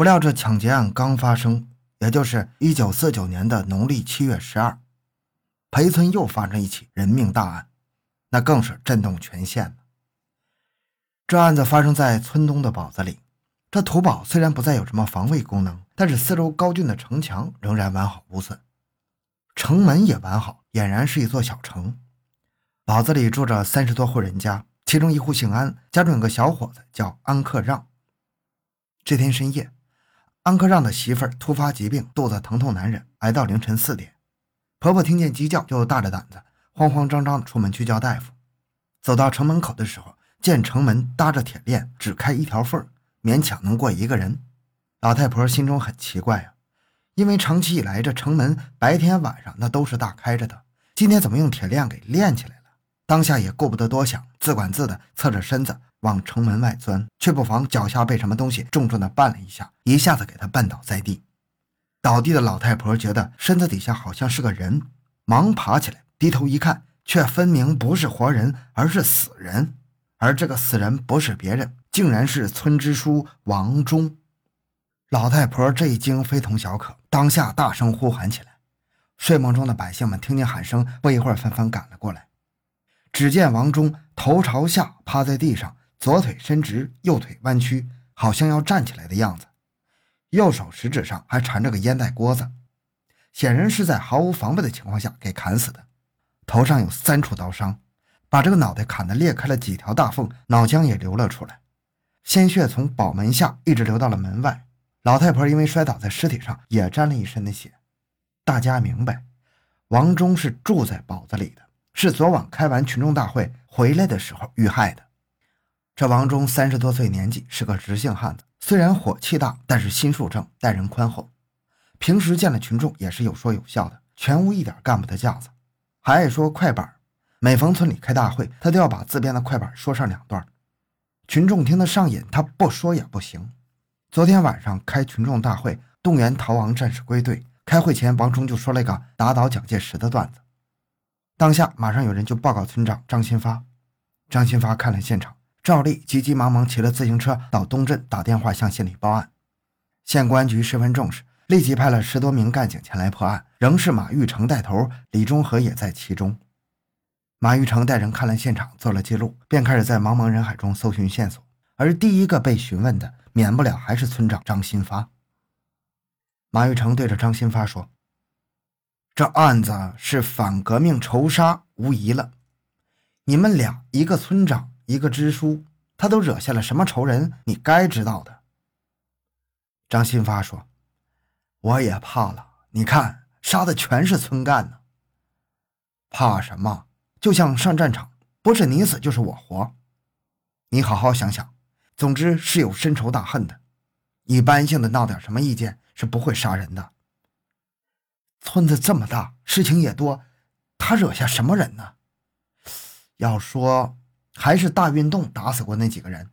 不料这抢劫案刚发生，也就是一九四九年的农历七月十二，裴村又发生一起人命大案，那更是震动全县了。这案子发生在村东的堡子里，这土堡虽然不再有什么防卫功能，但是四周高峻的城墙仍然完好无损，城门也完好，俨然是一座小城。堡子里住着三十多户人家，其中一户姓安，家中有个小伙子叫安克让。这天深夜。安科让的媳妇儿突发疾病，肚子疼痛难忍，挨到凌晨四点。婆婆听见鸡叫，就大着胆子，慌慌张张的出门去叫大夫。走到城门口的时候，见城门搭着铁链，只开一条缝，勉强能过一个人。老太婆心中很奇怪啊，因为长期以来这城门白天晚上那都是大开着的，今天怎么用铁链给链起来？当下也顾不得多想，自管自的侧着身子。往城门外钻，却不防脚下被什么东西重重的绊了一下，一下子给他绊倒在地。倒地的老太婆觉得身子底下好像是个人，忙爬起来，低头一看，却分明不是活人，而是死人。而这个死人不是别人，竟然是村支书王忠。老太婆这一惊非同小可，当下大声呼喊起来。睡梦中的百姓们听见喊声，不一会儿纷纷赶了过来。只见王忠头朝下趴在地上。左腿伸直，右腿弯曲，好像要站起来的样子。右手食指上还缠着个烟袋锅子，显然是在毫无防备的情况下给砍死的。头上有三处刀伤，把这个脑袋砍得裂开了几条大缝，脑浆也流了出来，鲜血从宝门下一直流到了门外。老太婆因为摔倒在尸体上，也沾了一身的血。大家明白，王忠是住在堡子里的，是昨晚开完群众大会回来的时候遇害的。这王忠三十多岁年纪，是个直性汉子。虽然火气大，但是心术正，待人宽厚。平时见了群众也是有说有笑的，全无一点干部的架子。还爱说快板，每逢村里开大会，他都要把自编的快板说上两段。群众听得上瘾，他不说也不行。昨天晚上开群众大会，动员逃亡战士归队。开会前，王忠就说了一个打倒蒋介石的段子。当下马上有人就报告村长张新发。张新发看了现场。照例急急忙忙骑了自行车到东镇打电话向县里报案，县公安局十分重视，立即派了十多名干警前来破案，仍是马玉成带头，李忠和也在其中。马玉成带人看了现场，做了记录，便开始在茫茫人海中搜寻线索。而第一个被询问的，免不了还是村长张新发。马玉成对着张新发说：“这案子是反革命仇杀，无疑了。你们俩，一个村长。”一个支书，他都惹下了什么仇人？你该知道的。张新发说：“我也怕了，你看，杀的全是村干呢。怕什么？就像上战场，不是你死就是我活。你好好想想，总之是有深仇大恨的。一般性的闹点什么意见是不会杀人的。村子这么大，事情也多，他惹下什么人呢？要说……”还是大运动打死过那几个人，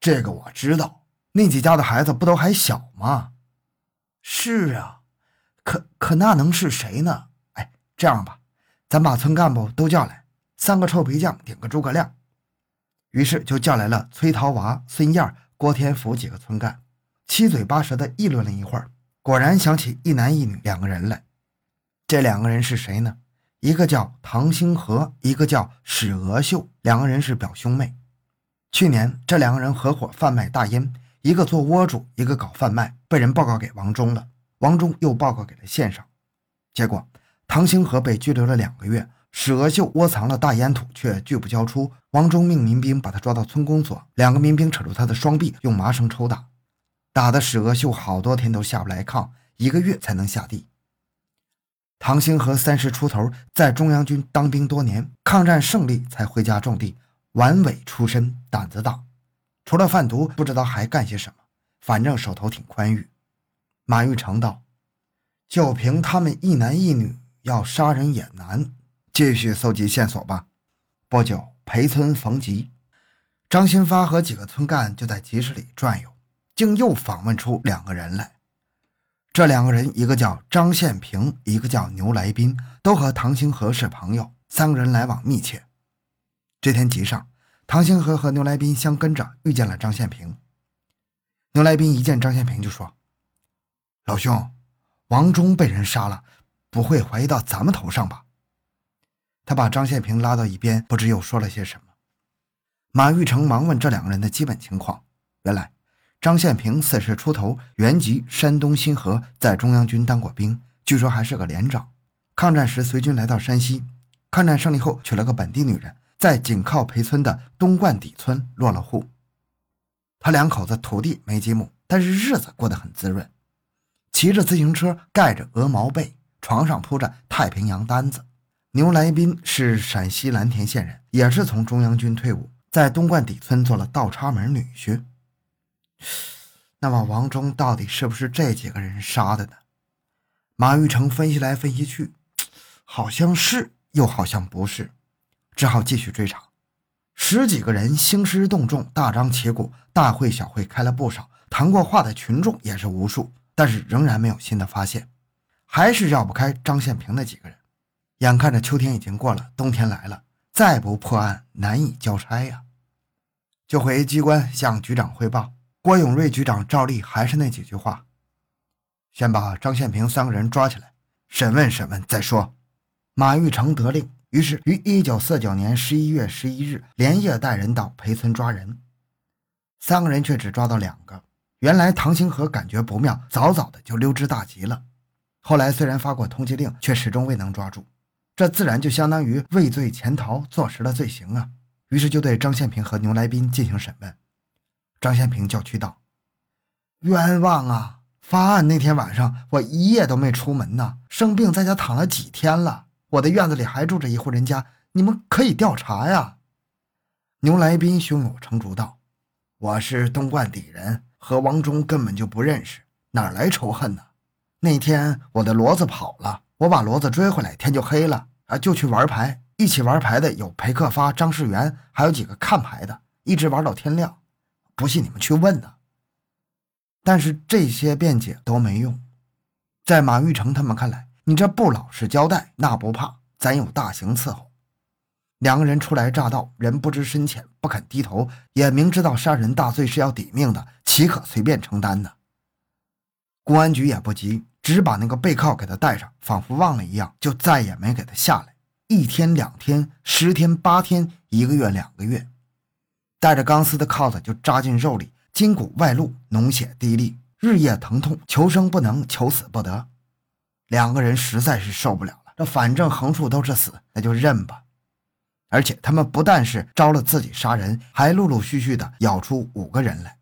这个我知道。那几家的孩子不都还小吗？是啊，可可那能是谁呢？哎，这样吧，咱把村干部都叫来，三个臭皮匠顶个诸葛亮。于是就叫来了崔桃娃、孙燕、郭天福几个村干，七嘴八舌的议论了一会儿，果然想起一男一女两个人来。这两个人是谁呢？一个叫唐星河，一个叫史娥秀，两个人是表兄妹。去年这两个人合伙贩卖大烟，一个做窝主，一个搞贩卖，被人报告给王忠了。王忠又报告给了县上，结果唐星河被拘留了两个月，史娥秀窝藏了大烟土却拒不交出。王忠命民兵把他抓到村公所，两个民兵扯住他的双臂，用麻绳抽打，打的史娥秀好多天都下不来炕，一个月才能下地。唐兴和三十出头，在中央军当兵多年，抗战胜利才回家种地。顽伪出身，胆子大，除了贩毒，不知道还干些什么。反正手头挺宽裕。马玉成道：“就凭他们一男一女，要杀人也难。继续搜集线索吧。”不久，裴村逢集，张新发和几个村干就在集市里转悠，竟又访问出两个人来。这两个人，一个叫张宪平，一个叫牛来宾，都和唐兴和是朋友，三个人来往密切。这天集上，唐兴和和牛来宾相跟着遇见了张宪平。牛来宾一见张宪平就说：“老兄，王忠被人杀了，不会怀疑到咱们头上吧？”他把张宪平拉到一边，不知又说了些什么。马玉成忙问这两个人的基本情况。原来，张宪平四十出头，原籍山东新河，在中央军当过兵，据说还是个连长。抗战时随军来到山西，抗战胜利后娶了个本地女人，在紧靠裴村的东灌底村落了户。他两口子土地没几亩，但是日子过得很滋润，骑着自行车，盖着鹅毛被，床上铺着太平洋单子。牛来宾是陕西蓝田县人，也是从中央军退伍，在东灌底村做了倒插门女婿。那么王忠到底是不是这几个人杀的呢？马玉成分析来分析去，好像是，又好像不是，只好继续追查。十几个人兴师动众，大张旗鼓，大会小会开了不少，谈过话的群众也是无数，但是仍然没有新的发现，还是绕不开张宪平那几个人。眼看着秋天已经过了，冬天来了，再不破案难以交差呀！就回机关向局长汇报。郭永瑞局长照例还是那几句话：先把张宪平三个人抓起来，审问审问再说。马玉成得令，于是于一九四九年十一月十一日连夜带人到裴村抓人。三个人却只抓到两个。原来唐兴和感觉不妙，早早的就溜之大吉了。后来虽然发过通缉令，却始终未能抓住。这自然就相当于畏罪潜逃，坐实了罪行啊。于是就对张宪平和牛来宾进行审问。张宪平叫屈道：“冤枉啊！发案那天晚上，我一夜都没出门呢，生病在家躺了几天了。我的院子里还住着一户人家，你们可以调查呀。”牛来宾胸有成竹道：“我是东冠底人，和王忠根本就不认识，哪来仇恨呢？那天我的骡子跑了，我把骡子追回来，天就黑了啊，就去玩牌。一起玩牌的有裴克发、张世元，还有几个看牌的，一直玩到天亮。”不信你们去问呢。但是这些辩解都没用，在马玉成他们看来，你这不老实交代，那不怕，咱有大刑伺候。两个人初来乍到，人不知深浅，不肯低头，也明知道杀人大罪是要抵命的，岂可随便承担呢？公安局也不急，只把那个背铐给他戴上，仿佛忘了一样，就再也没给他下来。一天、两天、十天、八天、一个月、两个月。带着钢丝的铐子就扎进肉里，筋骨外露，脓血滴沥，日夜疼痛，求生不能，求死不得。两个人实在是受不了了，这反正横竖都是死，那就认吧。而且他们不但是招了自己杀人，还陆陆续续的咬出五个人来。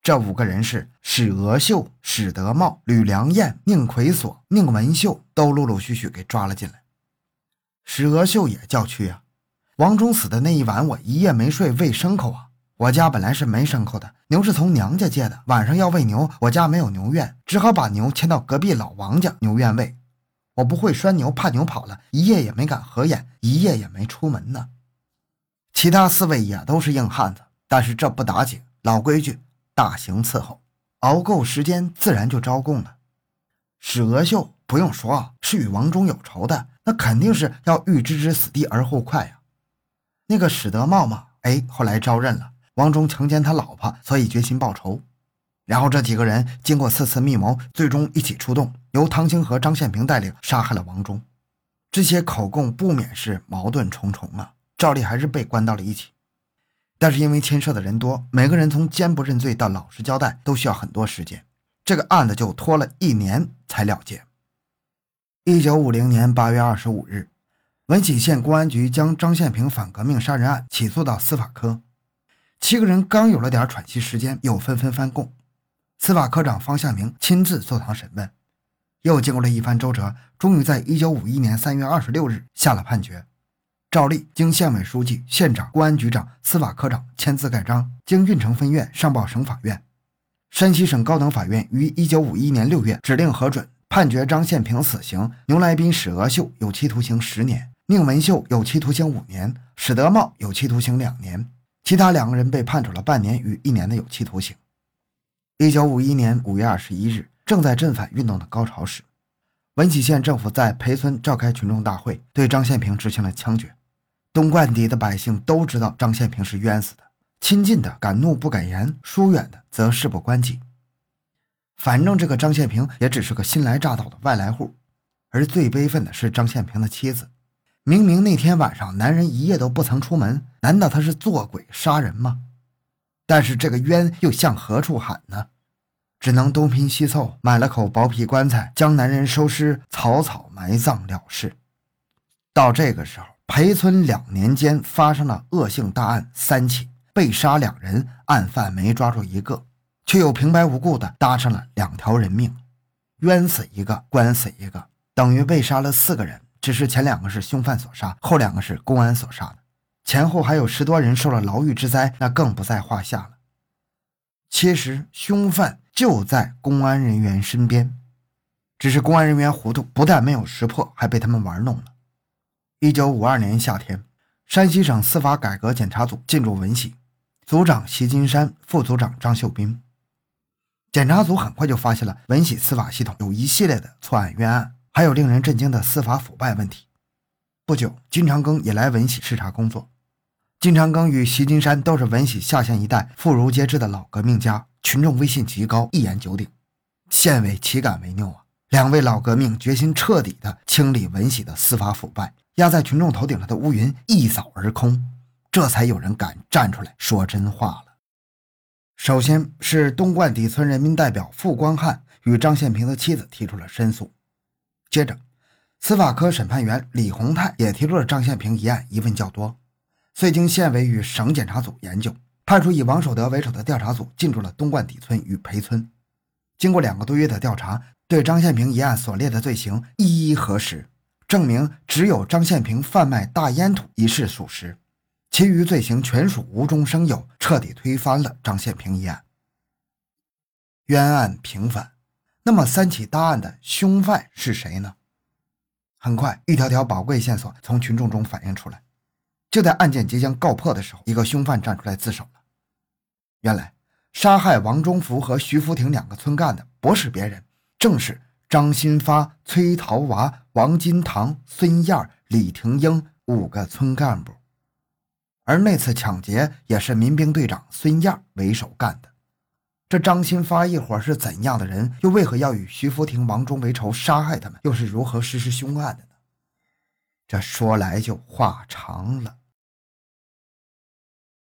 这五个人是史娥秀、史德茂、吕良彦、宁奎所、宁文秀，都陆陆续续给抓了进来。史娥秀也叫屈啊。王忠死的那一晚，我一夜没睡，喂牲口啊！我家本来是没牲口的，牛是从娘家借的。晚上要喂牛，我家没有牛院，只好把牛牵到隔壁老王家牛院喂。我不会拴牛，怕牛跑了，一夜也没敢合眼，一夜也没出门呢。其他四位也都是硬汉子，但是这不打紧，老规矩，大刑伺候，熬够时间，自然就招供了。史娥秀不用说，是与王忠有仇的，那肯定是要欲置之死地而后快呀。那个史德茂嘛，哎，后来招认了王忠强奸他老婆，所以决心报仇。然后这几个人经过四次密谋，最终一起出动，由唐兴和张宪平带领杀害了王忠。这些口供不免是矛盾重重啊，照例还是被关到了一起。但是因为牵涉的人多，每个人从坚不认罪到老实交代都需要很多时间，这个案子就拖了一年才了结。一九五零年八月二十五日。文喜县公安局将张宪平反革命杀人案起诉到司法科，七个人刚有了点喘息时间，又纷纷翻供。司法科长方向明亲自坐堂审问，又经过了一番周折，终于在一九五一年三月二十六日下了判决。照例经县委书记、县长、公安局长、司法科长签字盖章，经运城分院上报省法院。山西省高等法院于一九五一年六月指令核准，判决张宪平死刑，牛来宾、史娥秀有期徒刑十年。宁文秀有期徒刑五年，史德茂有期徒刑两年，其他两个人被判处了半年与一年的有期徒刑。一九五一年五月二十一日，正在镇反运动的高潮时，文喜县政府在裴村召开群众大会，对张宪平执行了枪决。东冠底的百姓都知道张宪平是冤死的，亲近的敢怒不敢言，疏远的则事不关己。反正这个张宪平也只是个新来乍到的外来户，而最悲愤的是张宪平的妻子。明明那天晚上男人一夜都不曾出门，难道他是做鬼杀人吗？但是这个冤又向何处喊呢？只能东拼西凑，买了口薄皮棺材，将男人收尸，草草埋葬了事。到这个时候，裴村两年间发生了恶性大案三起，被杀两人，案犯没抓住一个，却又平白无故的搭上了两条人命，冤死一个，官死一个，等于被杀了四个人。只是前两个是凶犯所杀，后两个是公安所杀的，前后还有十多人受了牢狱之灾，那更不在话下了。其实凶犯就在公安人员身边，只是公安人员糊涂，不但没有识破，还被他们玩弄了。一九五二年夏天，山西省司法改革检查组进驻闻喜，组长席金山，副组长张秀斌。检查组很快就发现了闻喜司法系统有一系列的错案冤案。还有令人震惊的司法腐败问题。不久，金长庚也来闻喜视察工作。金长庚与席金山都是闻喜下县一带妇孺皆知的老革命家，群众威信极高，一言九鼎。县委岂敢违拗啊？两位老革命决心彻底的清理闻喜的司法腐败，压在群众头顶上的乌云一扫而空，这才有人敢站出来说真话了。首先是东冠底村人民代表傅光汉与张宪平的妻子提出了申诉。接着，司法科审判员李洪泰也提出了张宪平一案疑问较多，遂经县委与省检查组研究，派出以王守德为首的调查组进驻了东冠底村与裴村。经过两个多月的调查，对张宪平一案所列的罪行一一核实，证明只有张宪平贩卖大烟土一事属实，其余罪行全属无中生有，彻底推翻了张宪平一案。冤案平反。那么，三起大案的凶犯是谁呢？很快，一条条宝贵线索从群众中反映出来。就在案件即将告破的时候，一个凶犯站出来自首了。原来，杀害王忠福和徐福亭两个村干的不是别人，正是张新发、崔桃娃、王金堂、孙燕、李廷英五个村干部。而那次抢劫也是民兵队长孙燕为首干的。这张新发一伙是怎样的人？又为何要与徐福亭、王忠为仇，杀害他们？又是如何实施凶案的呢？这说来就话长了。